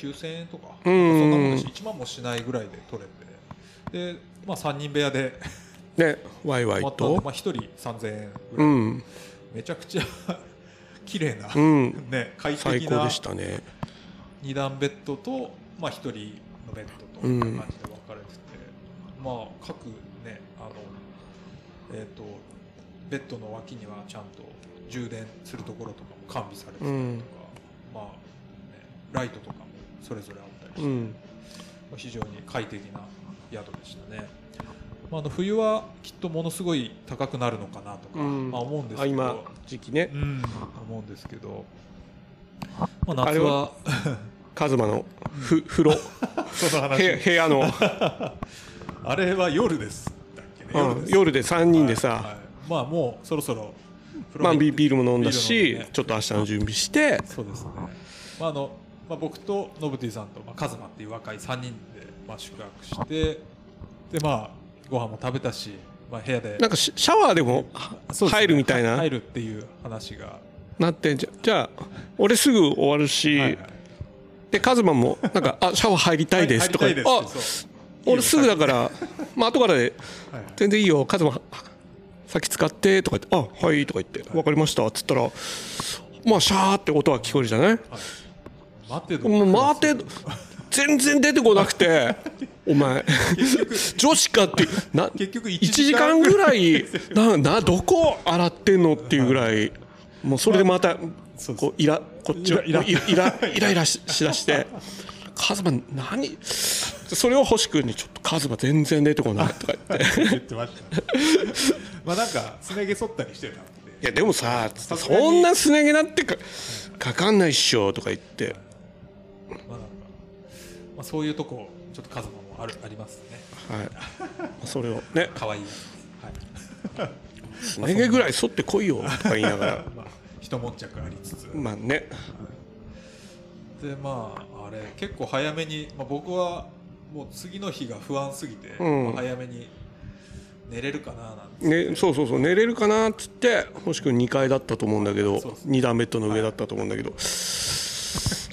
9000円とかうそんなもんんだし1万もしないぐらいで取れて。で、まあ、3人部屋でねワイワイと。まあ、1人3000円ぐらい、うん。めちゃくちゃ 綺麗な、うん。ね、快適な最高でしたね。2段ベッドと、まあ、1人のベッドと感じで分かれてて、まあ各ねあのえっ、とベッドの脇にはちゃんと充電するところとかも完備されてたりとか、うん。まあ、ね、ライトとかもそれぞれあったりして、うん。まあ非常に快適な宿でしたね。まあ、あの冬はきっとものすごい高くなるのかなとか、うん。まあ、思うんですけど。あ今時期ね。うん、思うんですけど、まあ、夏は。は カズマのふ 風呂？その話。部屋部屋の、あれは夜です。だっけね。うん夜で3人でさ、はいはい。まあもうそろそろ。まあ、ビビールも飲んだし、ね。ちょっと明日の準備して。そうですね、まああのまあ、僕とノブティさんと、まあ、カズマっていう若い3人で、まあ、宿泊してでまあご飯も食べたし、まあ、部屋で。なんかシシャワーでも入るみたいな、入るっていう話が、なってじゃじゃあ俺すぐ終わるし、はいはい。でカズマもなんか「あシャワー入りたいです」とか。入り言って「あ俺すぐだからまあ後からで全然いいよ。カズマ先使って」とか言って「あはい」とか言って「分かりました」っつったらまあシャーって音が聞こえるじゃない待ってもう回って全然出てこなくて。お前。女子かって。な結局1 1時間ぐらい。ななどこ洗ってんのっていうぐらい。もうそれでまたこうイラこっちをイライラ。イライラししだして「カズマ何?」それを星君に「ちょっとカズマ全然出てこない」とか言って。言ってました。ねまあなんかすね毛剃ったりしてたんで「いやでもさそんなすね毛なってかかかんないっしょ」とか言ってまあ、そういうとこちょっとカズマもあるありますね。はい。それをね。可愛い。はい。すね毛ぐらい剃ってこいよとか言いながら。まあ一悶着ありつつ。まあね。でまああれ結構早めに、まあ、僕はもう次の日が不安すぎて、うん。まあ早めに寝れるかななんて。ね、そうそうそう寝れるかなっつって星君2階だったと思うんだけどそうです2段ベッドの上だったと思うんだけど、い、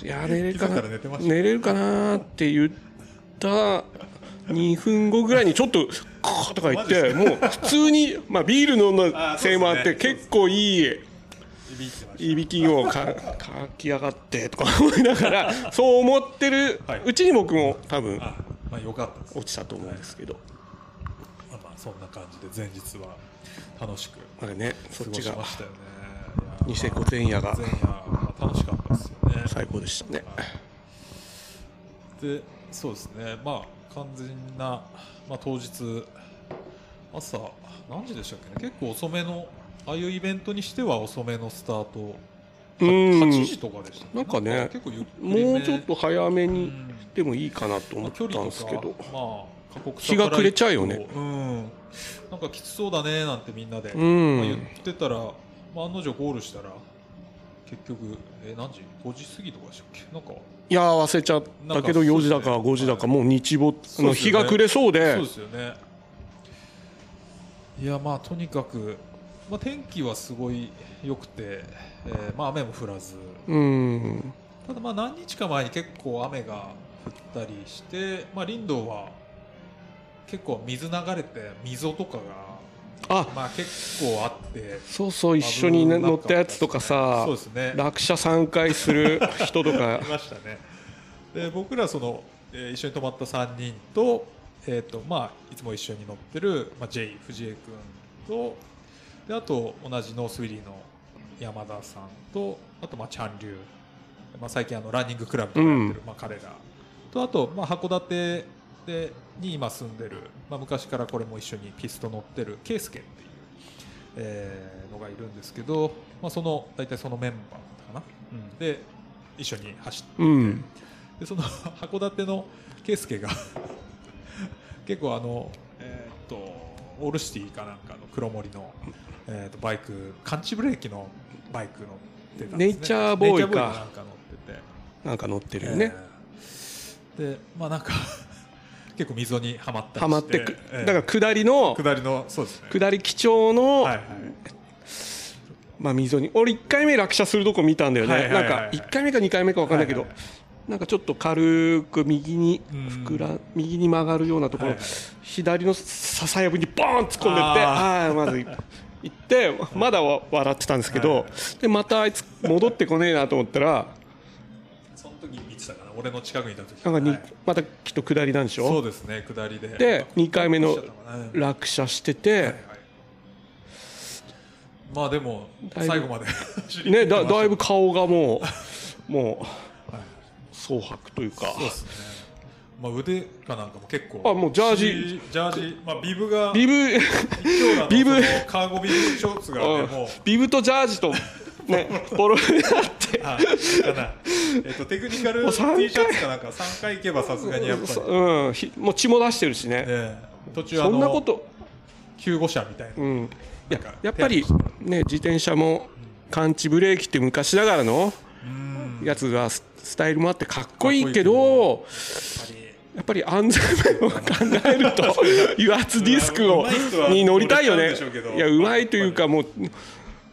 や寝れるかな寝れるかなって言った2分後ぐらいにちょっと「こーとか言ってもう普通に、まあ、ビール飲んだせいもあって結構いいいびきをかかきやがってとか思いながらそう思ってるはい。うちに僕も多分たあまあよかったです。落ちたと思うんですけど、まあまあそんな感じで前日は楽しく過っちしましたよねニセコ前夜が前夜まあ楽しかったですよね。最高でしたね。でそうですね。まあ完全な、まあ、当日朝何時でしたっけね？結構遅めのああいうイベントにしては遅めのスタート。うん。8時とかでしたなんかねもうちょっと早めにうんでもいいかなと思まあ、ったんですけど、まあ過酷さ日が暮れちゃうよね。うん。なんかきつそうだねなんてみんなで、うん。まあ、言ってたら、まあ、案の定ゴールしたら結局え何時？5時過ぎとかでしたっけ？なんか。いやー忘れちゃったけどなんか4時だかそうですね。5時だかはいもう日没の日が暮れそうで。そうですよね。いやまあとにかく、まあ、天気はすごい良くて、えーまあ、雨も降らず。うん。ただまあ何日か前に結構雨が降ったりして、まあ、林道は結構水流れて溝とかが、あ。まあ、結構あって。そうそう一緒にね乗ったやつとかさそうですね。落車3回する人とか。いましたね。で僕らその、えー一緒に泊まった3人と,、えーとまあ、いつも一緒に乗ってる、まあ、J 藤江君とであと同じノースウィリーの山田さんとあとまあチャンリュウ、まあ、最近あのランニングクラブとかやってる、うん。まあ、彼らとあと、まあ、函館でに今住んでる、まあ、昔からこれも一緒にピスト乗ってる圭介っていう、えーのがいるんですけど、まあ、その大体そのメンバーだったかな、うん。で一緒に走ってうん。でその函館の圭介が結構あのえーっとオールシティかなんかの黒森の、えーっとバイク感知ブレーキのバイク乗ってたんです、ね、ネイチャーボーイか。ネイチャーボーイなんか乗ってて。なんか乗ってるよね。えー。でまあなんか結構溝にはまったりして。はまってく。えーだから下りの下りのそうですね。下り基調のはいはい。まあ溝に。俺1回目落車するとこ見たんだよね。はいはいはいはい。なんか1回目か2回目か分かんないけどはいはいなんかちょっと軽く右にうん。膨ら右に曲がるようなところ、はいはい左の笹やぶにボーン突っ込んでってああまず行ってまだわ笑ってたんですけど、はい。でまたあいつ戻ってこねえなと思ったら俺の近くにいた時なんかに、はい。またきっと下りなんでしょ？そうですね下りで。で2回目の落車してて、まあでも最後まで。ね、だだいぶ顔がもうもうはい。蒼白というか。そうですね。まあ腕かなんかも結構。あもうジャージ。ジャージ。まあビブがビブ。ビブ。カーゴビブショーツがねもう。ビブとジャージとねボロになって。あかな。えっとテクニカル T シャツかなんか3回行けばさすがにやっぱり。うんひもう血も出してるしね、ね途中あそんなこのと。救護車みたいな。うん。いやなんかやっぱりね自転車も感知ブレーキって昔ながらのうん。やつがススタイルもあってかっこいいけど。やっぱり。やっぱり安全面を考えると 油圧ディスクをに乗りたいよね。いやうまいというかもう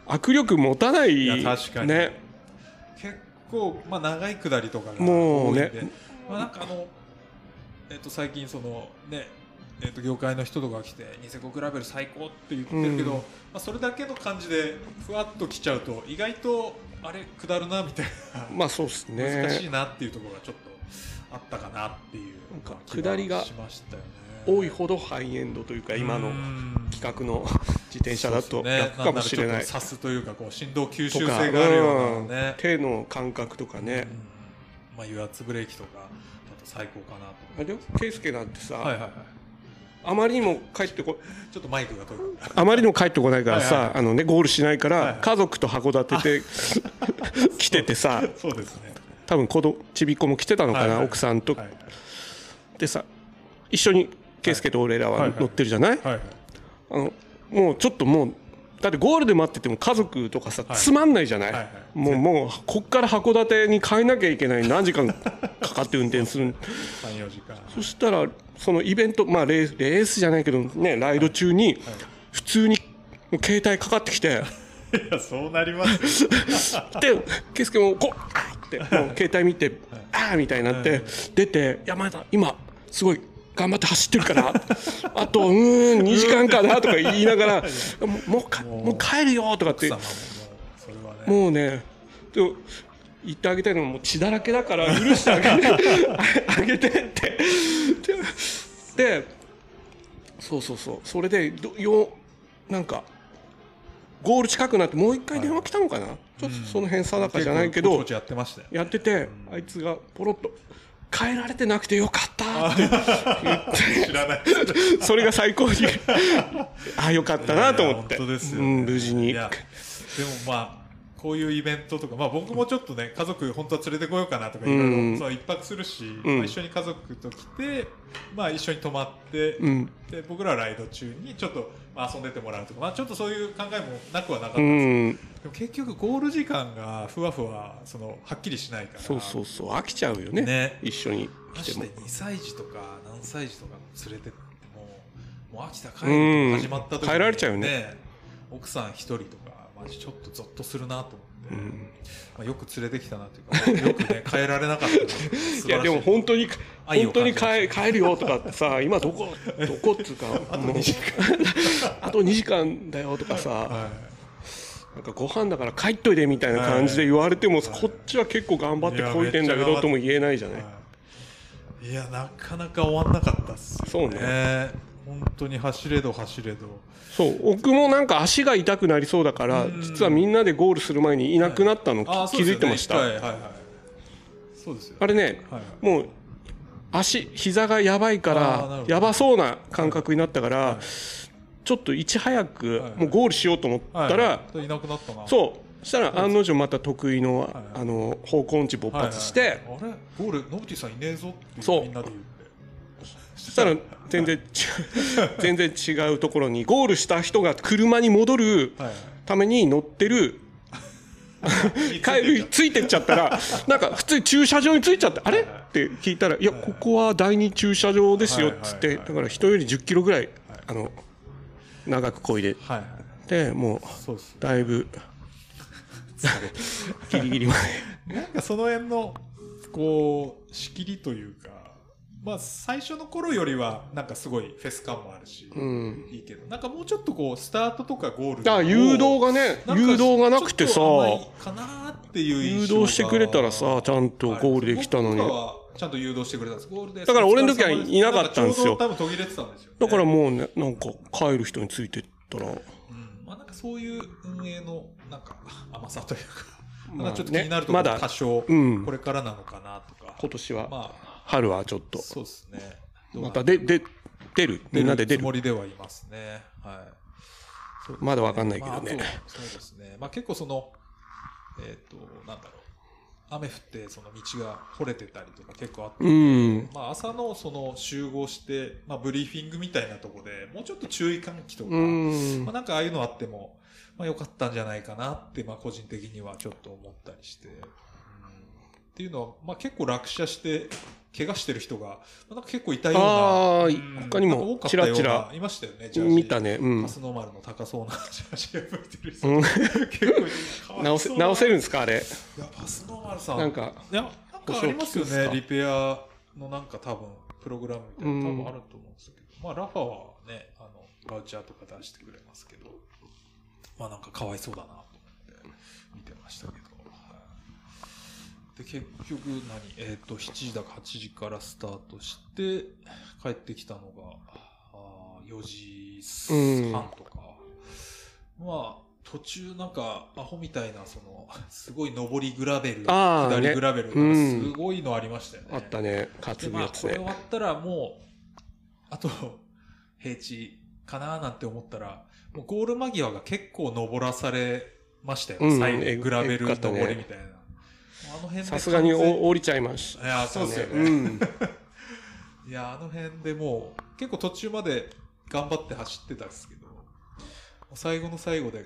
握力持たないいや確かに。ね。結構、まあ、長い下りとかが多いんで。まあ、なんかあの、えっと最近そのねえっと業界の人とかが来てニセコグラベル最高って言ってるけど、うん。まあ、それだけの感じでふわっと来ちゃうと意外とあれ下るなみたいな、まあそうですね。難しいなっていうところがちょっとあったかなっていうなんか気下りがしましたよね多いほどハイエンドというか今のうん企画の 自転車だと楽かもしれないんならちょっと刺すというかこう振動吸収性があるようなね、手の感覚とかね。うん。まあ油圧ブレーキとかだと最高かなとあれよ圭介なんてさ、はいはいはい。あまりにも帰ってこちょっとマイクが遠いあまりにも帰ってこないからさ、あのねゴールしないから、家族と函館で 来ててさそうですね。多分子供ちびっ子も来てたのかな、奥さんと、はい。でさ一緒に圭介と俺らは乗ってるじゃない、はいはい。あのもうちょっともうだってゴールで待ってても家族とかさ、はい。つまんないじゃない、はいはい。もうもうこっから函館に帰んなきゃいけない。何時間かかって運転する。34時間。そしたらそのイベントまあレースレースじゃないけどねライド中に普通に携帯かかってきて。いやそうなりますよ。で圭介もこうあーってもう携帯見てああみたいになって出て「いやまだ今すごい頑張って走ってるから あとうーん2時間かな」とか言いながら「もうもうかもう。帰るよ」とかって。ももうね。言ってあげたいのはもう血だらけだから許してあげて あげてって。ででそうそうそう。それでどよなんかゴール近くなってもう一回電話来たのかな、ちょっとその辺定かじゃないけどやっててあいつがポロッと「変えられてなくてよかった」って知らない。それが最高に。ああよかったなと思って。いや本当ですよね。うん、無事に。でもまあこういうイベントとか、まあ、僕もちょっとね家族本当は連れてこようかなとかいろいろうん。そう一泊するし、うん。まあ、一緒に家族と来て、まあ、一緒に泊まって、うん。で僕らはライド中にちょっと、まあ、遊んでてもらうとか、まあ、ちょっとそういう考えもなくはなかったうんですん。でも結局ゴール時間がふわふわそのはっきりしないからそうそうそう飽きちゃうよねね。一緒に来も。ましてて2歳児とか何歳児とか連れてってももう秋田帰るとか始まった時に、帰られちゃうよね。奥さん一人とかマジちょっとゾッとするなと思って、うん。まあ、よく連れてきたなというかよくね 帰られなかった。な素晴らしい。やでも本当に本当に帰帰るよとかってさ今どこ どこっつうかあともう2時間。あと2時間だよとかさはなんかご飯だから帰っといでみたいな感じで言われてもこっちは結構頑張ってこいてんだけどとも言えないじゃない。いはいいやなかなか終わんなかったっすよそうね本当に走れど走れど。そう。僕もなんか足が痛くなりそうだからうん。実はみんなでゴールする前にいなくなったのあ気づいてました。はいはいはい。そうですよあれねはい。もう足膝がやばいからやばそうな感覚になったからちょっといち早くはい。もうゴールしようと思ったらはい。いなくなったな。そう。そしたら案の定また得意のはい。あの方向音痴勃発してはいはいあれ？ゴールノブティさんいねえぞってそう。みんなで言ってそしたら全然 全然違うところにゴールした人が車に戻るはい。ために乗ってる 帰りついてっちゃったらなんか普通に駐車場に着いちゃってあれ？って聞いたら「いやここは第二駐車場ですよ」っつってだから人より1 0キロぐらいあの長くこいで。はい。でもうだいぶ ギリギリまで。なんかその辺のこう仕切りというかまあ最初の頃よりはなんかすごいフェス感もあるし、うん。いいけどなんかもうちょっとこうスタートとかゴールあ誘導がね誘導がなくてさかなっていう誘導してくれたらさちゃんとゴールできたのに。ちゃんと誘導してくれたんです。ゴールでだから俺の時はいなかったんですよ。多分途切れてたんですよ、ね、だからもうねなんか帰る人についてったら。うん。まあ、なんかそういう運営のなんか甘さというか、まあちょっと気になるところねまだ多少うん。これからなのかなとか、今年は。ま春はちょっと。あそうですね。またでで出る？みんなで出る？つもりではいますね。はい。ねまだわかんないけどね。まあそうですね。まあ結構そのえっ、となんだろう。雨降ってその道が掘れてたりとか結構あって、うん。まあ、朝のその集合して、まあ、ブリーフィングみたいなところでもうちょっと注意喚起とか、うん。まあ、なんかああいうのあっても、まあ、よかったんじゃないかなって、まあ、個人的にはちょっと思ったりして、うん。っていうのは、まあ、結構落車して怪我してる人が、まあ、なんか結構いたようなあーうん。他にもちらちらいましたよねジャージ見たねうん。パスノーマルの高そうな ジャージが吹いてる人、うん。結構直せ直せるんですかあれ？いやパスノーマルさんなんかいやなんかありますよねリペアのなんか多分プログラムみたいな多分あると思うんですけど、まあラファはねあのバウチャーとか出してくれますけど。まあなんかかわいそうだなと思って見てましたけど、はいで結局何？えっ、と7時だか8時からスタートして帰ってきたのがあー4時半とか、まあ途中なんかアホみたいなそのすごい上りグラベルあー下りグラベルすごいのありましたよね。あったね。担でぐやつまあこれ終ねわったらもうあと平地かななんて思ったらもうゴール間際が結構登らされましたよ、うん。最え後グラベルえぐかったね登りみたいな。さすがに降りちゃいましいやそうですよね。うん。いやあの辺でもう結構途中まで頑張って走ってたんですけど最後の最後でい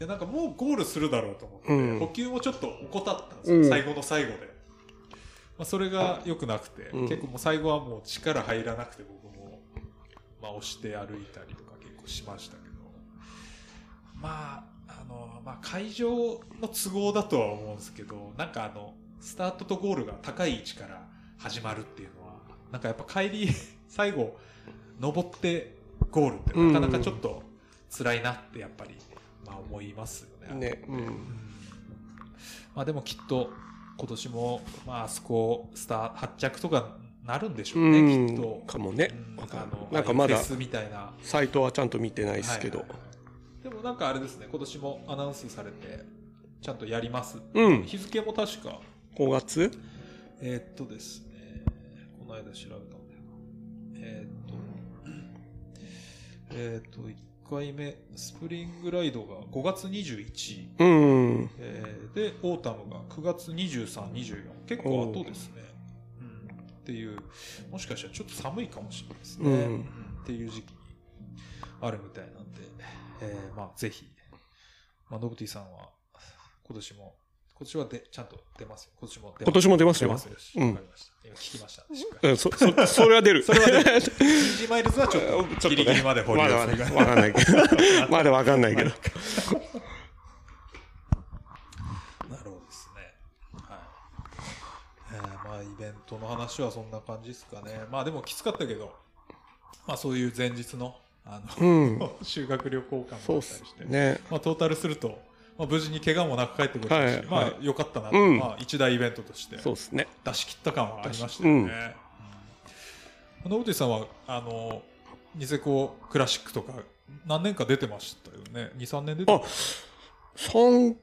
やなんかもうゴールするだろうと思って、うん。補給もちょっと怠ったんですよ、うん。最後の最後で、まあ、それが良くなくて、うん。結構もう最後はもう力入らなくて僕も、まあ、押して歩いたりとか結構しましたけどまああの、まあ、会場の都合だとは思うんですけどなんかあのスタートとゴールが高い位置から始まるっていうのはなんかやっぱ帰り 最後登ってゴールってなかなかちょっと辛いなってやっぱり、まあ、思いますよね。ねうん。まあ、でもきっと今年も、まああそこスター発着とかなるんでしょうね、うん。きっと。かもね。うん。あのなんかまだサイトはちゃんと見てないですけど。はいはいでもなんかあれですね今年もアナウンスされてちゃんとやります、うん。日付も確か。5月？えーっとですねこの間調べたんだよな。えーっとえーっと1回目スプリングライドが5月21うん。えーでオータムが9月2324結構後ですね、うん、っていうもしかしたらちょっと寒いかもしれないですね、うん。っていう時期にあるみたいなんで、えーまあぜひ、まあ、ノブティさんは今年も今年はでちゃんと出ますよ。今年も出今年も出ますよ。出ますよし。うん。わかりました。今聞きました。しっかり。うんそそそれは出る。それはねイージーマイルズはちょっちょっとギリギリまで保留まだするわかんないけど。まだわかんないけど。なるほどですね。はい。えーまあ、イベントの話はそんな感じですかね。まあ、でもきつかったけど、まあ、そういう前日の、あうの、ん。修学旅行感もあったりして、ね。まあ、トータルすると、まあ、無事に怪我もなく帰ってくれたし、はいまあは、い。良かったなと、うん。まあ、一大イベントとしてそうですね。出し切った感はありましたよね。うん。うん。ノブティさんは、あの、ニセコクラシックとか、何年か出てましたよね？2、3年出てあ三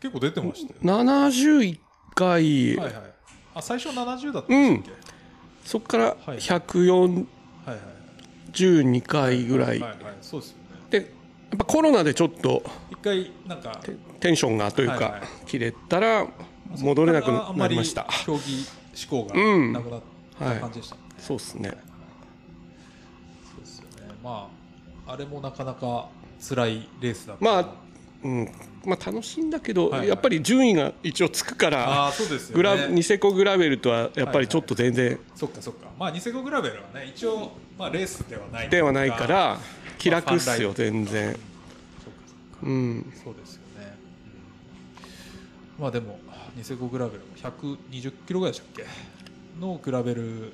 結構出てましたよね。71回、はいはい。あ、最初70だったんでしたっそこからはい142け、はい、はい回ぐらい、はいはい、そうですよね。でやっぱコロナでちょっと一回、なんか、テテンションがというか、はいはい。切れたら戻れなくなりました。あんまり競技志向がうん。なくなった感じでしたもんね。そうですね。そうですよね。まあ、あれもなかなか辛いレースだったまあうんまあ楽しいんだけど、はいはいやっぱり順位が一応つくからああ、そうです。グラニセコグラベルとはやっぱりちょっと全然そっかそっか。まあ、ニセコグラベルはね、一応、まあ、レースではない。ではないか。ら気楽っすよ全然そっかそっか。うんそうですよね。うんまあでもニセコグラベルも120キロぐらいでしたっけ？のグラベル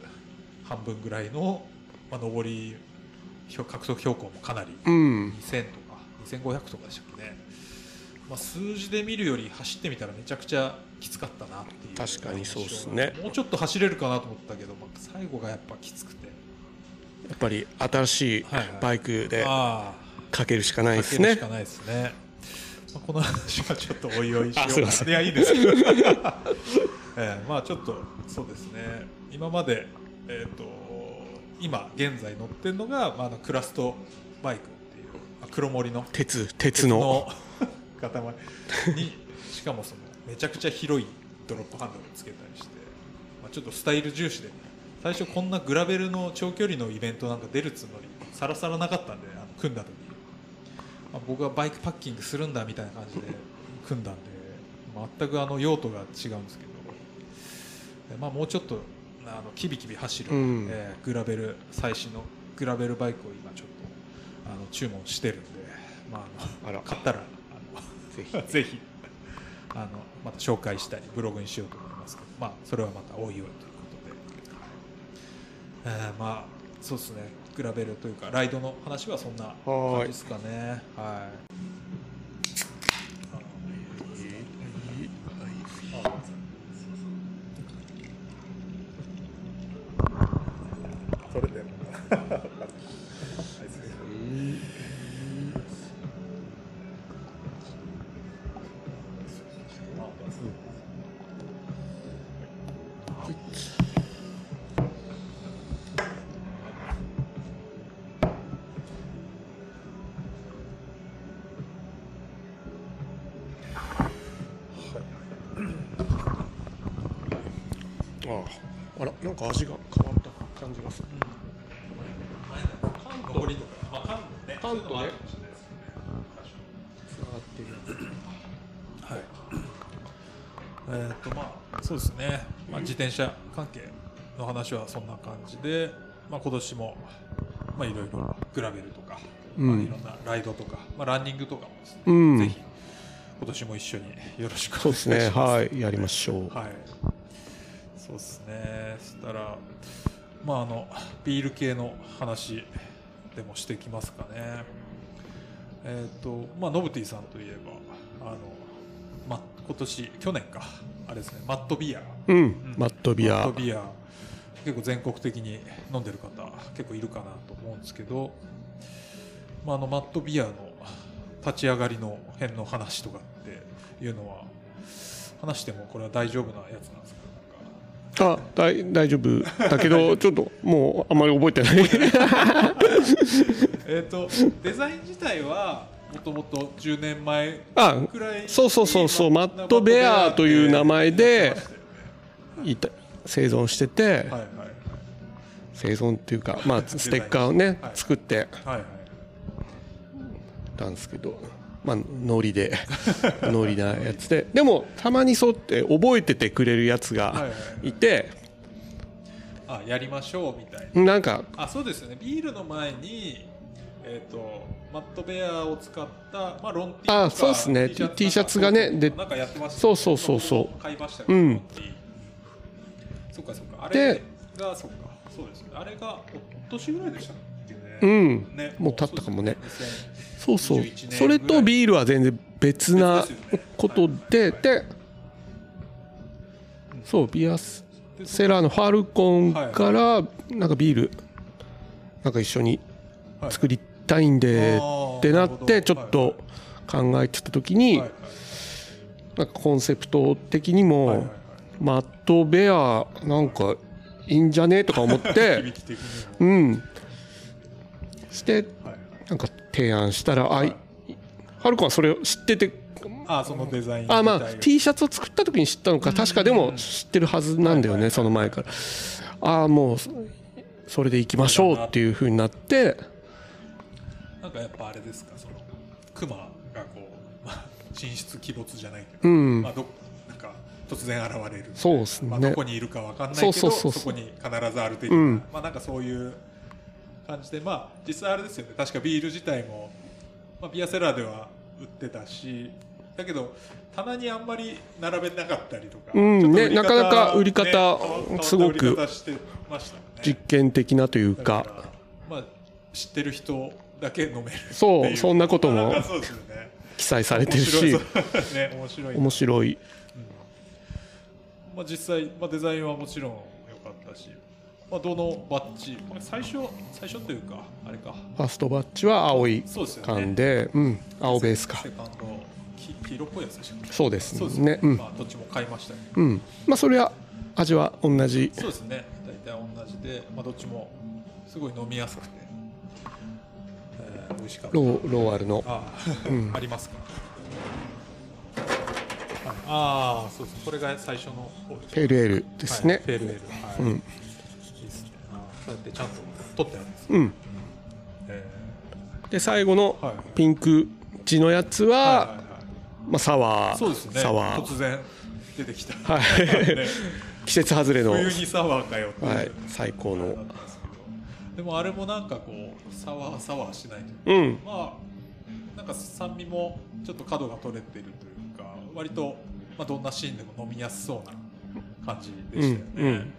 半分ぐらいの、まあ、上りひょ獲得標高もかなりうん2000とか2500とかでしたっけね、まあ、数字で見るより走ってみたらめちゃくちゃきつかったなっていう確かにそうっすね。もうちょっと走れるかなと思ったけど、まあ、最後がやっぱきつくて。やっぱり新しいはいはい。バイクであかけるしかないあですね。かけるしかないですね、まあ、この話はちょっとおいおいしようかな。いやいいです。けど、ええまあちょっとそうですね。今までえっ、と今現在乗ってるのが、まあ、あのクラストバイクっていう、まあ、黒森の。鉄鉄の塊。にしかもそのめちゃくちゃ広いドロップハンドルをつけたりして、まあ、ちょっとスタイル重視で最初こんなグラベルの長距離のイベントなんか出るつもりさらさらなかったんであの組んだ時、まあ、僕はバイクパッキングするんだみたいな感じで組んだんで全くあの用途が違うんですけど、でまあ、もうちょっとあのキビキビ走る、うん。えーグラベル最新のグラベルバイクを今ちょっとあの注文してるんで、まあ、あ買ったらぜひぜひ。あのまた紹介したりブログにしようと思いますけど、まあ、それはまたおいおいということで、はい。えーまあそうですね。比べるというかライドの話はそんな感じですかね。はい。なんか味が変わった感じがする。関東りとか、まあ、関東ね。関東ね。つながってるやつはい。えっ、とまあそうですね。まあ自転車関係の話はそんな感じで、まあ今年もまあいろいろグラベルとか、うん。まあいろんなライドとか、まあランニングとかもですね、うん。ぜひ今年も一緒によろしくおそう願いします。ですね。はい。やりましょう。はい。そうですね。そしたら、まああのビール系の話でもしてきますかね。えっ、とまあノブティさんといえばあのま今年去年かあれですねマットビア。うんマットビマッアトビア結構全国的に飲んでる方結構いるかなと思うんですけど、まああのマットビアの立ち上がりの辺の話とかっていうのは話してもこれは大丈夫なやつなんですか？あ大大丈夫。だけど ちょっともうあんまり覚えてない。えっ、とデザイン自体はもともと10年前あくらいにそうそうそうそう。マットベアという名前でいた生存してて、はいはい。生存っていうかまあステッカーをねはい。作ってはいはい。たんですけどまあノリで ノリなやつで。でもたまにそうって覚えててくれるやつがはいはいて。あやりましょうみたいな。なんかあそうですよね。ビールの前にえっ、とマットベアを使った、まあ、ロンティーとかあそうっすね。T T シャツがねでなんかやってました。そうそうそうそう。買いましたけど、うん。そっかそっか。あでれがそっか。そうですね。あれがお年ぐらいでしたねうん。ね。もう経ったかもね。そうそう。そう21年それとビールは全然別なことででそうビアスセラーのファルコンからなんかビールなんか一緒に作りたいんでってなってちょっと考えてた時になんかコンセプト的にもマットベアなんかいいんじゃね？とか思っ 響てうんしてはい。なんか提案したらあはい。いハルコンはそれを知っててあそのデザインあまあ T シャツを作った時に知ったのか確かでも知ってるはずなんだよねその前から。ああもうそそれでいきましょうっていう風になって。なんかやっぱあれですかそのクマがこう、まあ、神出鬼没じゃないけど、うん。まあ、どなんか突然現れるそうっすね。まあ、どこにいるかわかんないけどそうそうそうそう。こに必ずある的な、うん。まあなんかそういう感じでまあ実際あれですよね。確かビール自体も、まあ、ビアセラーでは売ってたしだけど棚にあんまり並べなかったりとか、うんねなかなか売り方ねすごく実験的なというだからまあ知ってる人だけ飲めるそうそんなことも記載されてる面白い。ね面白い。面白い。まあ、実際、まあ、デザインはもちろんまあ、どのバッジ、まあ、最初最初というかあれか。ファーストバッジは青いそうでね。缶で、うん、青ベースか。セカンドき黄色っぽいやつでしたそうですそうですね。うん。まあ、どっちも買いましたけど、うん。まあそれは味は同じ。そうですね。大体同じで、まあ、どっちもすごい飲みやすくて、えー美味しかった。ローローアルの。ああ、ありますか？はい。ああそうです。これが最初のペールエールですね、はい、フェールエール、はい。うんそうやってちゃんと取ってあるんです、うん。えで最後のピンク地のやつは、はいはいはい。まあ、サワー。そうですね。サワー。突然出てきた、はい。ね 季節外れの、は冬にサワーかよってい最高の。でもあれもなんかこうサワーサワーしないといううん。かまあなんか酸味もちょっと角が取れてるというか割と、まあ、どんなシーンでも飲みやすそうな感じでしたよね、うんうん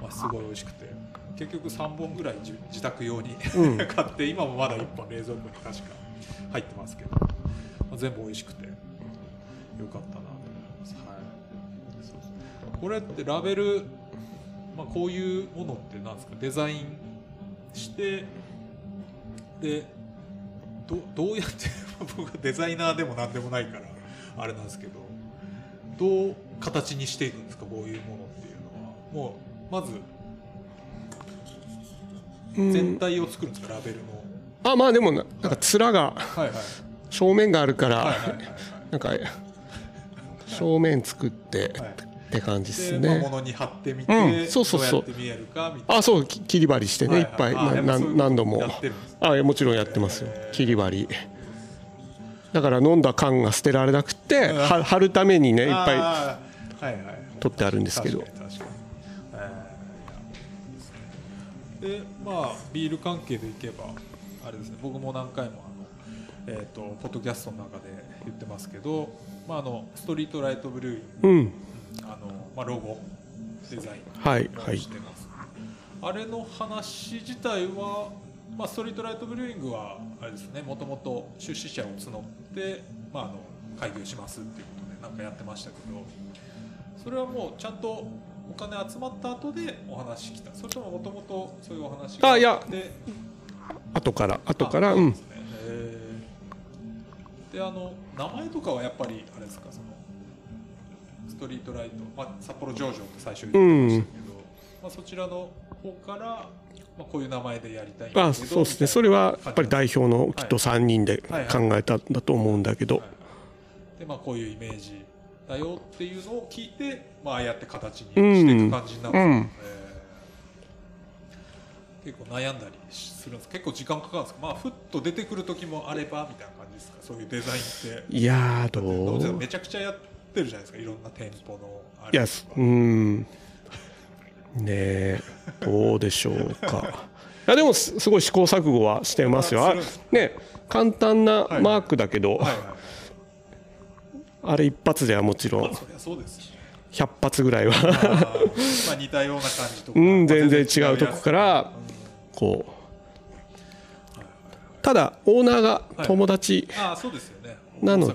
まあ、すごい美味しくて。結局3本ぐらい自自宅用に、うん。買って今もまだ1本冷蔵庫に確か入ってますけど、まあ、全部美味しくて。よかったなと思います、はい、そうそうこれってラベル、まあ、こういうものってなんですか？デザインしてでどどうやって 僕はデザイナーでもなんでもないからあれなんですけど。どう形にしていくんですか？こういうものっていうのは。もうまずうん。全体を作るんですか、ラベルのあまあでもななんか面がはいはい。正面があるから、はいはい。は いなんか正面作ってはい。って感じですで、まあ、ね、物に貼ってみて、うん。そうそうそう。あそうき切り張りしてね、いっぱい、ははななあやっぱいうこと何度も。あもちろんやってますよ。切り張りだから飲んだ缶が捨てられなくて貼るためにねいっぱい。取ってあるんですけど。確かに確かに、えーいやいいですね。でまあビール関係でいけばあれですね。僕も何回もあの、えー、とポッドキャストの中で言ってますけど、まあ、あのストリートライトブルーイングうんあの、まあ、ロゴデザインはいはい。をしてます、あれの話自体は、まあ、ストリートライトブルーイングはあれですねもともと出資者を募って、まあ、あの開業しますっていうことでなんかやってましたけどそれはもうちゃんとお金集まった後でお話来た。それとももともとそういうお話があいや。で後から後からあうんでであの名前とかはやっぱりあれですか？そのストリートライト、まあ、札幌上場って最初言ってましたけど、まあ、そちらの方から、まあ、こういう名前でやりたいあそうですね。それはやっぱり代表のきっと3人ではい考えたんだと思うんだけど。はい。でまあこういうイメージだよっていうのを聞いて、まあああやって形にしていく感じになるんですよ、うん。えー結構悩んだりするんです結構時間かかるんですか？まあふっと出てくる時もあればみたいな感じですか？そういうデザインって。いやどう？めちゃくちゃやってるじゃないですか？いろんな店舗のあいやれとか。うん。ねえどうでしょうか。いやでもすすごい試行錯誤はしてますよ。すね簡単なはい。マークだけど、はいはいあれ一発ではもちろんまあそりゃそうですし100発ぐらいは。まあ似たような感じとか、うんまあ全然違うとこから。こう。ただオーナーが友達、なの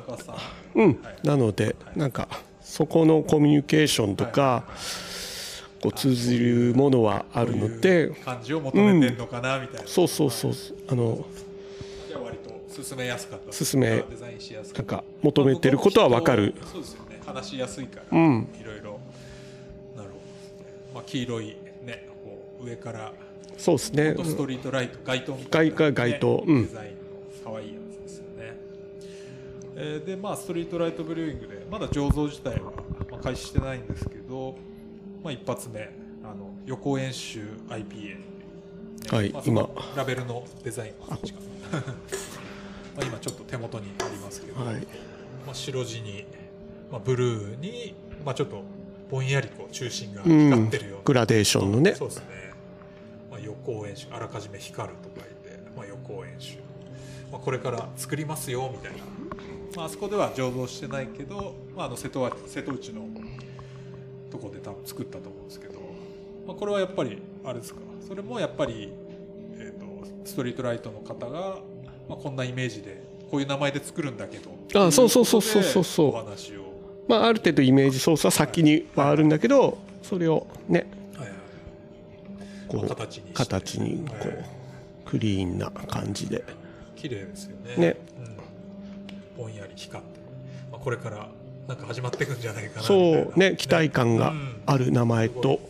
うん。はい。なのでなんかそこのコミュニケーションとかこう通じるものはあるのでう感じを求めてんのかなみたいな、そうそうそう。あの進めやすかった。進めデザインしやすかったなんか求めてることは分かる。そうですよね。話しやすいから、うん。いろいろなるほどですね、まあ、黄色いねこう上からそうですね。ストリートライト街灯みたいな、街街灯。うん。デザインの可愛いやつですよね、えーでまあストリートライトブルーイングでまだ醸造自体は、まあ、開始してないんですけど、まあ、一発目あの予行演習 IPA はいまあ今。ラベルのデザイン まあ今ちょっと手元にありますけど、はい。まあ、白地に、まあ、ブルーに、まあ、ちょっとぼんやりこう中心がうん。光ってるような、グラデーションのね。そうですね、まあ、予行演習あらかじめ光ると書いて、まあ、予行演習、まあ、これから作りますよみたいな。まああそこでは醸造してないけど、まあ、あの瀬戸は瀬戸内のとこで多分作ったと思うんですけど、まあ、これはやっぱりあれですか。それもやっぱり、えー、とストリートライトの方が、まあ、こんなイメージでこういう名前で作るんだけどあそうそうそうそうそうそう。お話を、まあ、ある程度イメージソースは先にはあるんだけどそれをねはいはい。こう形に形にこはい。うクリーンな感じで。綺麗ですよね。ね。うん、ぼんやり光って、まあ、これからなんか始まっていくんじゃないかな。そなうね期待感がある名前と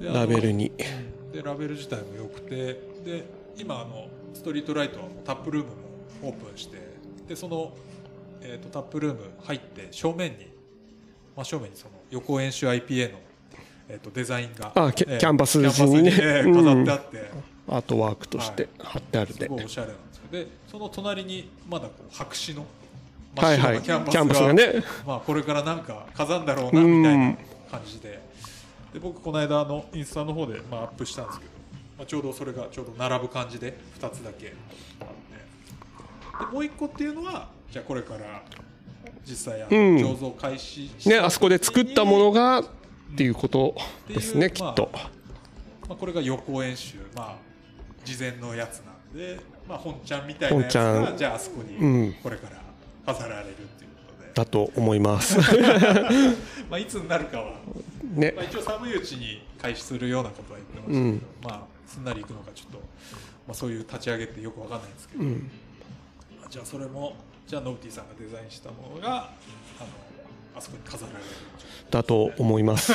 ラベルに。でラベル自体も良くて。で今あのストリートライトはタップルームもオープンしてでその、えー、とタップルーム入って正面に真正面にその予行演習 IPA の、えー、とデザインがあキャえーキャンバス地にえー飾ってあって、アートワークとして貼ってあるですごいおしゃれなんですよでその隣にまだこう白紙のはいはい。真っ白なキャンバスがね。まあ、これからなんか飾んだろうなみたいな感じで。で僕この間あのインスタの方でまあアップしたんですけど、まあ、ちょうどそれがちょうど並ぶ感じで2つだけあって。でもう1個っていうのはじゃあこれから実際あのうん。醸造開始したねあそこで作ったものがっていうことですねうきっと。ままあ、これが予行演習、まあ、事前のやつなんで、まあ、本ちゃんみたいなやつ本ちゃがん。じゃああそこうん。にこれから飾られるっていうことで、だと思います。まあ、いつになるかは、ね。まあ、一応寒いうちに開始するようなことは言ってましたけど、うん。まあ、すんなりいくのかちょっと、まあ、そういう立ち上げってよくわかんないんですけど、うん。まあじゃあそれもじゃあノブティさんがデザインしたものがあのあそこに飾られる。だと思います。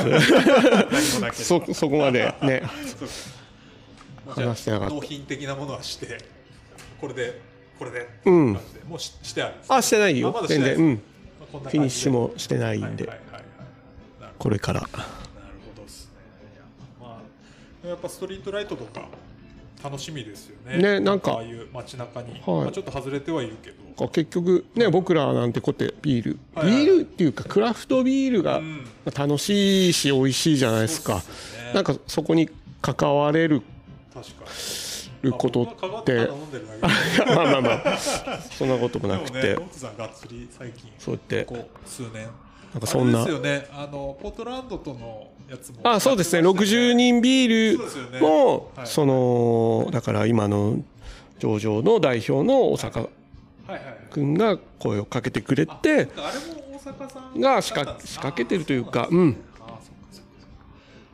そそこまでね。話してなかった。納品的なものはしてこれでこれで。うん。もうししてあるあしてないよ。あまだしてない全然。うん。まあフィニッシュもしてないんで。はいはいはいはい。これからやっぱストリートライトとか楽しみですよね。ねなんか。ああいう街中に、はい。まあ、ちょっと外れてはいるけど。結局ね僕らなんてこってビール。はいはい。ビールっていうかクラフトビールがうん。楽しいし美味しいじゃないですか。そうっすよね。なんかそこに関われる確かに。ることって。まあまあまあ。そんなこともなくて。ね、そうやって。ここ数年なんかそんな。ですよね。あのポートランドとのやつも。あそうですね。60人ビーそうですよね。ルもはい。そのだから今の上場の代表の大阪はいはいはい。君が声をかけてくれあてそっかあれも大阪さんが仕掛仕掛けてるというかうなんうんあーそっかそっか。そ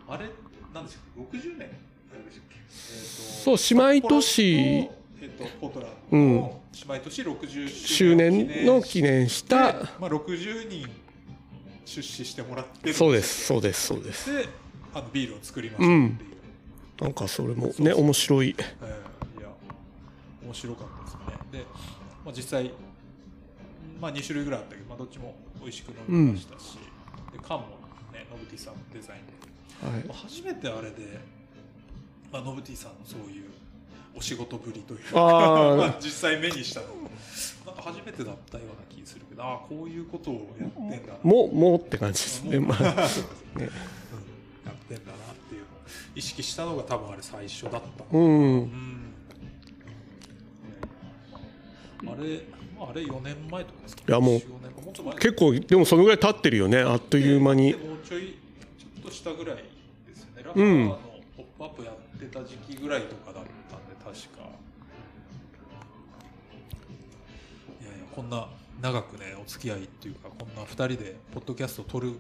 っかあれなんですか60年？あれでしたっけ？えーとそう姉妹都市。えっとポートランドの姉妹都市60周周年年の記念しでたまあ60人出資してもらってるそうですそうですそうです。であのビールを作りましたっていう、なんかそれもね面白い。えーいや面白かったですね。で、まあ、実際、まあ、2種類ぐらいあったけど、まあ、どっちも美味しく飲みましたし、で缶もねノブティさんのデザインで、はい。まあ初めてあれで、まあ、ノブティさんのそういうお仕事ぶりというか。実際目にしたの。なんか初めてだったような気するけどああこういうことをやってんだな。ももうって感じですね。まあ。ね。やってんだなっていうの。を意識したのが多分あれ最初だった。うん。うん。あれ、まあ、あれ4年前とかですか、いやもう4年か。もっと前。結構でもそのぐらい経ってるよね。あっという間に。でもうちょいちょっとしたぐらいですよね。ラッパうん。ーの「ポップアップやってた時期ぐらいとかだったんで確か。いやいやこんな長くねお付き合いっていうかこんな2人でポッドキャストを撮る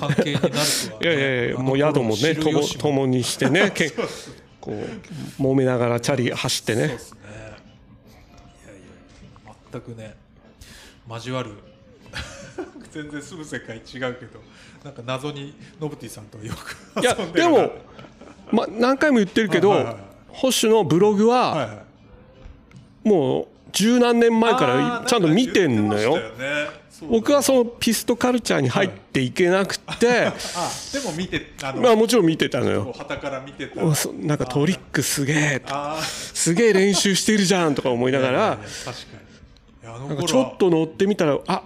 関係になるとは、いやいやいやもう宿もねとも。共にしてね けこう揉めながらチャリ走ってね。そうですね。いやいや全くね交わる。全然住む世界違うけどなんか謎にノブティさんとよくいやでもまあ何回も言ってるけどはいはいはいホッシュのブログはもう十何年前からちゃんと見てんのよ。僕はそのピストカルチャーに入っていけなくて あでも見てまあもちろん見てたのよ。旗から見てた。おそなんかトリックすげえすげえ練習してるじゃんとか思いながらちょっと乗ってみたらあ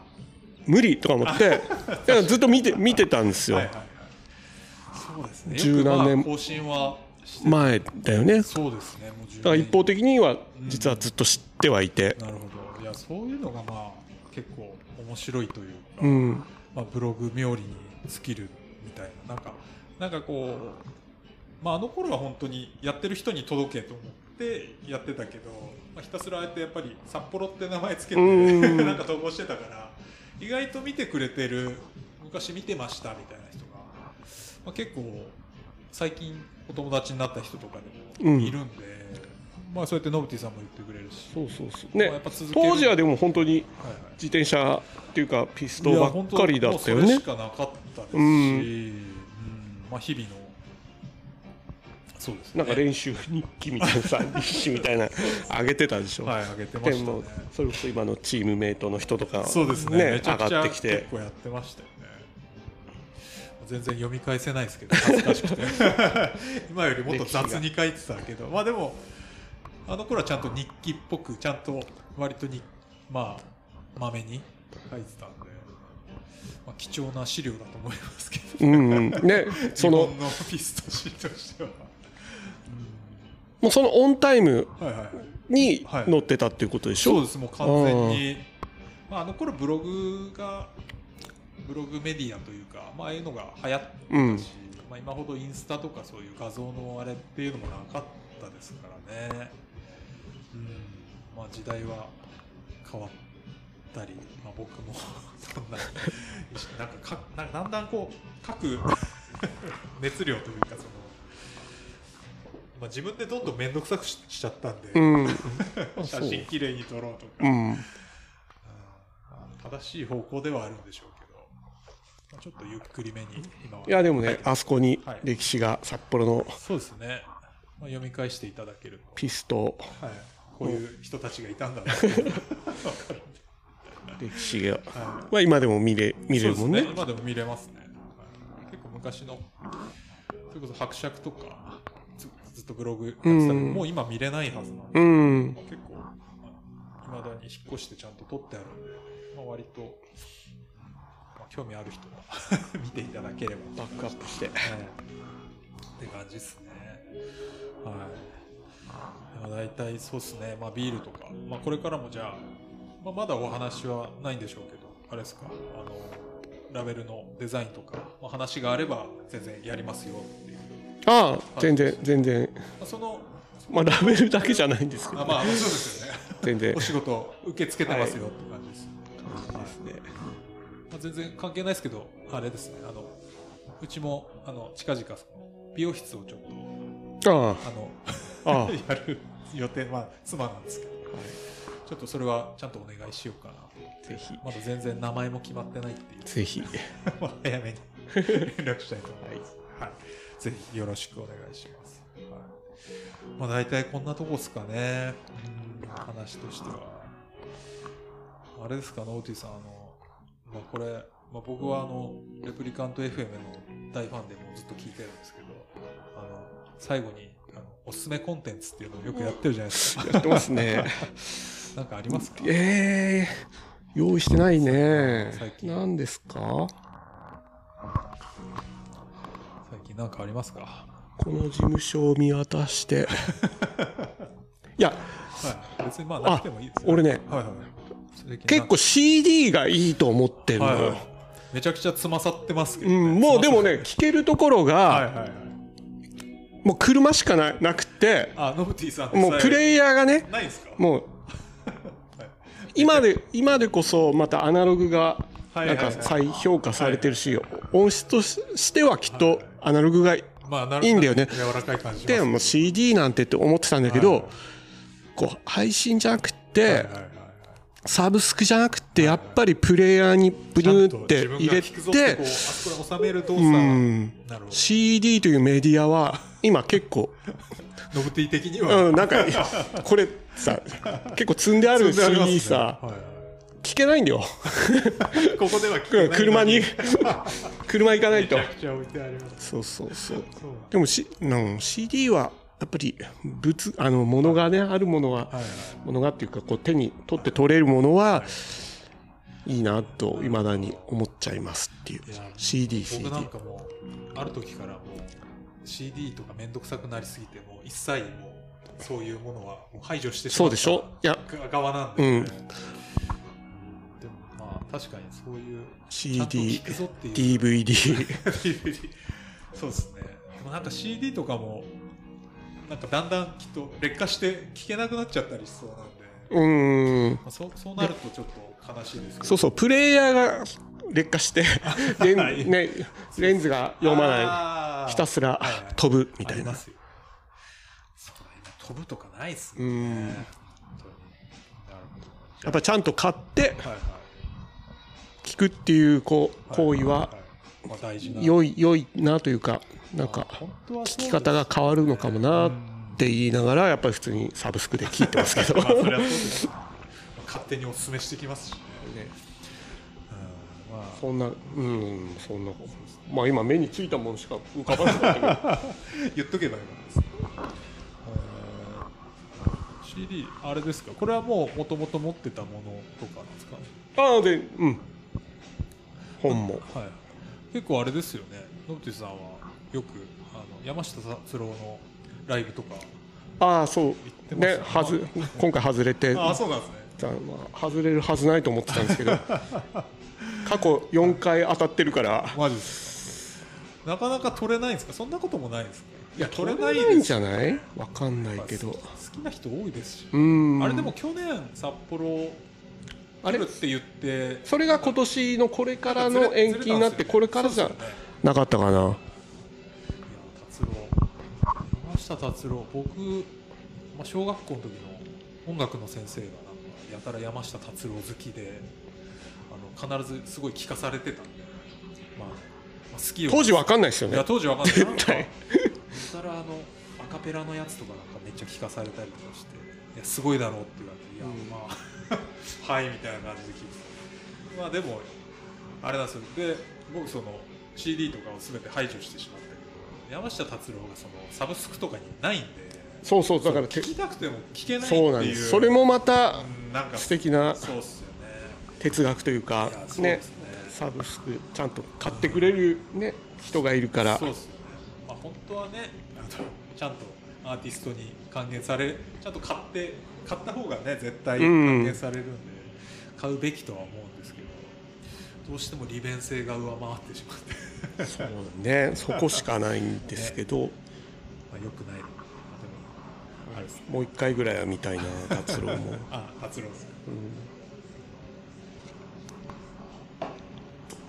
無理とか思って。ずっと見て見てたんですよ。十何年。更新は前だよね。だそうですねもう10から一方的には実はずっと知ってはいて。なるほど。いややそういうのがまあ結構面白いというか、うん。まあ、ブログ冥利に尽きるみたいな。なんかなんかこう、まあ、あの頃は本当にやってる人に届けと思ってやってたけど、まあ、ひたすらあえてやっぱり札幌って名前つけてうん。なんか投稿してたから意外と見てくれてる昔見てましたみたいな人が、まあ、結構最近お友達になった人とかでもいるんで、まあ、そうやってノブティさんも言ってくれるし、そうそうそう。ね当時はでも本当に自転車っていうかピストばっかりだったよね。それしかなかったですし、うん。うん。まあ、日々のそうですね。なんか練習日記みたいなさ日誌みたいな 上げてたでしょ、はい上げてましたね。それこそ今のチームメイトの人とかそうですね。めちゃく上がってきて。構やってましたよ。ね全然読み返せないですけど恥ずかしくて。今よりもっと雑に書いてたけど。まあでもあの頃はちゃんと日記っぽくちゃんと割とにまあまめに書いてたんで、まあ、貴重な資料だと思いますけど。うんうん。ね その日本のピストシーとしては、もうそのオンタイムはいはいにはい。載ってたっていうことでしょ、そうです。もう完全に。まあ、あの頃ブログがブログメディアというか、まあああいうのが流行ってたし、うん。まあ、今ほどインスタとかそういう画像のあれっていうのもなかったですからね、うん。まあ、時代は変わったり、まあ、僕も そんななんかかなんかだんだんこう書く 熱量というかその、まあ、自分でどんどん面倒くさくししちゃったんで、うん。写真きれいに撮ろうとか、うん。うん。正しい方向ではあるんでしょうちょっとゆっくりめに今は。いやでもねあそこにはい。歴史が札幌のそうですね、まあ、読み返していただけるピスト。と、はい、こういう人たちがいたんだな。歴史が、はまあ、今でも見れ見れるもんね。そうです今でも見れますね、はい。結構昔のそれこそ伯爵とかずずっとブログやってたけもう今見れないはずなんで、うん。まあ結構い。まだに引っ越してちゃんと撮ってあるんで、まあ、割と、まあ、興味ある人は 見ていただければ。バックアップして。はい。って感じですね。はい。まあ大体そうですね、まあ、ビールとか、まあ、これからもじゃあ、まあ、まだお話はないんでしょうけどあれですか？あのラベルのデザインとか、まあ、話があれば全然やりますよっていう、ああ全然全然。まあ、そのまあラベルだけじゃないんですけど、あまあそうですよね。全然。お仕事受け付けてますよって感じです、ですねまあ、全然関係ないですけどあれですね。あのうちもあの近々その美容室をちょっとああ。のああ。あ やる予定まあ妻なんですけどちょっとそれはちゃんとお願いしようかなぜひ。まだ全然名前も決まってないっていう。ぜひ。まあ早めに 連絡したいと思います、はい、ぜひよろしくお願いします、はい、まあ大体こんなとこですかね。うん話としては。あれですかノーティさんあの、まあ、これ、まあ、僕はあのレプリカント FM の大ファンでもうずっと聞いてるんですけどあの最後にあのおすすめコンテンツっていうのをよくやってるじゃないですか。やってますね。なんかありますか？ええ用意してないね。最近。何ですか？最近なんかありますか？この事務所を見渡して。いや。はい。別にまあなくてもいいですよ。俺ね。はいはい結構 CD がいいと思ってるのよ、はいはい。めちゃくちゃつまさってますけど、うん、もうでもね聞けるところが、はいはい。はいもう車しかななくてあノブティさんもうプイレイヤーがねないですか？もう 今で今でこそまたアナログがなんかはいはい。はい再評価されてるし音質としてはきっとアナログがいいいんだよね。柔らかい感じでもう CD なんてって思ってたんだけど、はい。こう配信じゃなくて、はいはいはいサブスクじゃなくてやっぱりプレイヤーにブニューって入れてうん。CD というメディアは今結構、ノブティ的には、うん、なんかこれさ結構積んである CD さ。聞けないんだよ。ここでは聞けないうん車に 車行かないと。めちゃくちゃ置いてあります。そうそうそう。でも、C うん CD はやっぱり物あの物がねあるものはものがっていうかこう手に取って取れるものはいいなといまだに思っちゃいますっていう。CD CD 僕なんかもうある時からもう CD とかめんどくさくなりすぎてもう一切もうそういうものは排除してしまったそうでしょ？いや。側なんで、うん。確かにそういう CD ちゃんと聞くぞっていう。DVD DVD そうですね。でもなんか CD とかもなんかだんだんきっと劣化して聞けなくなっちゃったりしそうなんで、うーん。まあ、そうそうなるとちょっと悲しいですけど。そうそうプレイヤーが劣化して レン,、ね、レンズが読まない。ひたすら飛ぶみたいな。そう飛ぶとかないっすようん。やっぱちゃんと買って聞くっていうこう行為は良い良いなというかなんか聞き方が変わるのかもなって言いながらやっぱり普通にサブスクで聞いてますけど。勝手にお勧めしてきますしね、うん。まあ。そんなうんそんなまあ今目についたものしか浮かばなかったけど。言っとけばよかったです。えー CD あれですか？これはもうもともと持ってたものとかなんですか？ああでうん。本も。はい結構あれですよね。ノブティさんはよくあの山下達郎のライブとか。ああそう。ね。はず今回外れて。ああそうなんですね。あまあ、外れるはずないと思ってたんですけど。過去4回当たってるから。マジですか。なかなか取れないんですか？そんなこともないんですか？いや取取れないんじゃない？わかんないけど。好きな人多いですし、うん。あれでも去年札幌あるって言って。それが今年のこれからの延期になってこれからじゃなかったかな？いや達郎山下達郎。僕、まあ、小学校の時の音楽の先生がなんかやたら山下達郎好きであの必ずすごい聞かされてたんで、まあまあ、好きよ当時わかんないですよいやね当時わかんない。絶対。やたらあのアカペラのやつとかなんかめっちゃ聞かされたりとかしていやすごいだろうって言われていや、うん。まあ はいみたいな感じで聞いて。まあでもあれなんですよ。で僕その CD とかを全て排除してしまったけど山下達郎がそのサブスクとかにないんでそうそうだからて聞きたくても聞けないっていうそうなんです。それもまたうんなんか素敵なそうっすよね。哲学というかね。ねサブスクちゃんと買ってくれるね人がいるから。そうですよね、まあ、本当はねちゃんとアーティストに還元されちゃんと買って買った方がね絶対還元されるんで、買うべきとは思うんですけどどうしても利便性が上回ってしまって。そうねそこしかないんですけど。まあ良くないのでもあれですねもう一回ぐらいは見たいな達郎も。あ達郎ですね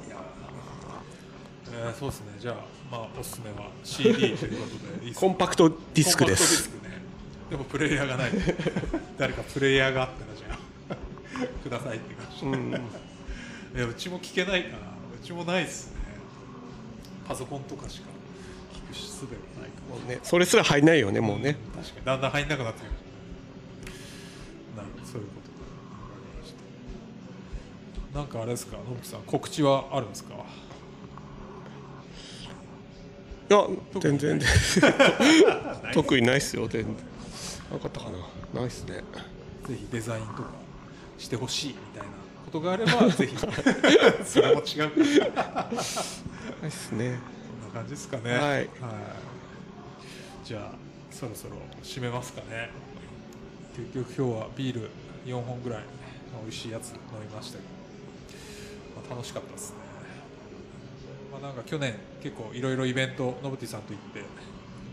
いやーえーそうですね。じゃあまあおすすめは CD ということでコンパクトディスクです。ねでもプレイヤーがない。誰かプレイヤーがあったらじゃあ くださいって感じ、うんいやうちも聞けないかな。うちもないっすね。パソコンとかしか聞く術がないかもねそれすら入んないよねもうね。確かに。だんだん入んなくなってくる。なるほどそういうことなんかあれですか？野口さん告知はあるんですか？いや全然。特にないっすよ全然なかったかな。ないっすね。ぜひデザインとかしてほしいみたいなことがあれば ぜひ。それも違うないっすね。こんな感じですかね。はい。じゃあそろそろ締めますかね。結局今日はビール4本ぐらい美味しいやつ飲みましたけど、まあ、楽しかったですね。まあなんか去年結構いろいろイベントノブティさんと行って、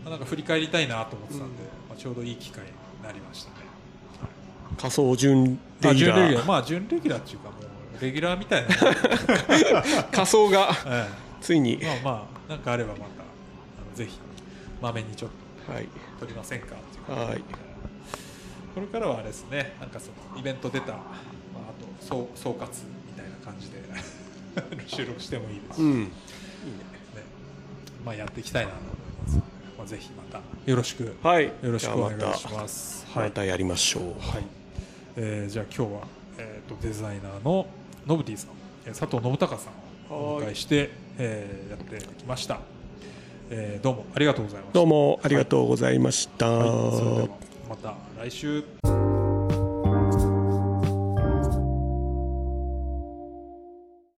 まあなんか振り返りたいなと思ってたんで、まあちょうどいい機会になりましたね。仮想準まあレギュラーまあ準レギュラーっていうかもうレギュラーみたいな。仮想が。えついに。えまあまあなんかあればまたあのぜひまめにちょっとはい。取りませんかっていうはい。これからはあれですね。なんかそのイベント出た、まあ、あと総総括みたいな感じで 収録してもいいですし、ねうん。まあ、やっていきたいなと思いますまあ、ぜひまた。よろしく。よはい。ろしくお願いします。また。またやりましょう。はい。えーじゃあ今日は、えー、とデザイナーのノブティさん。えー佐藤信孝さんをお迎えして、えーやってきました、えーどうもありがとうございました。どうもありがとうございました、はい、それではまた来週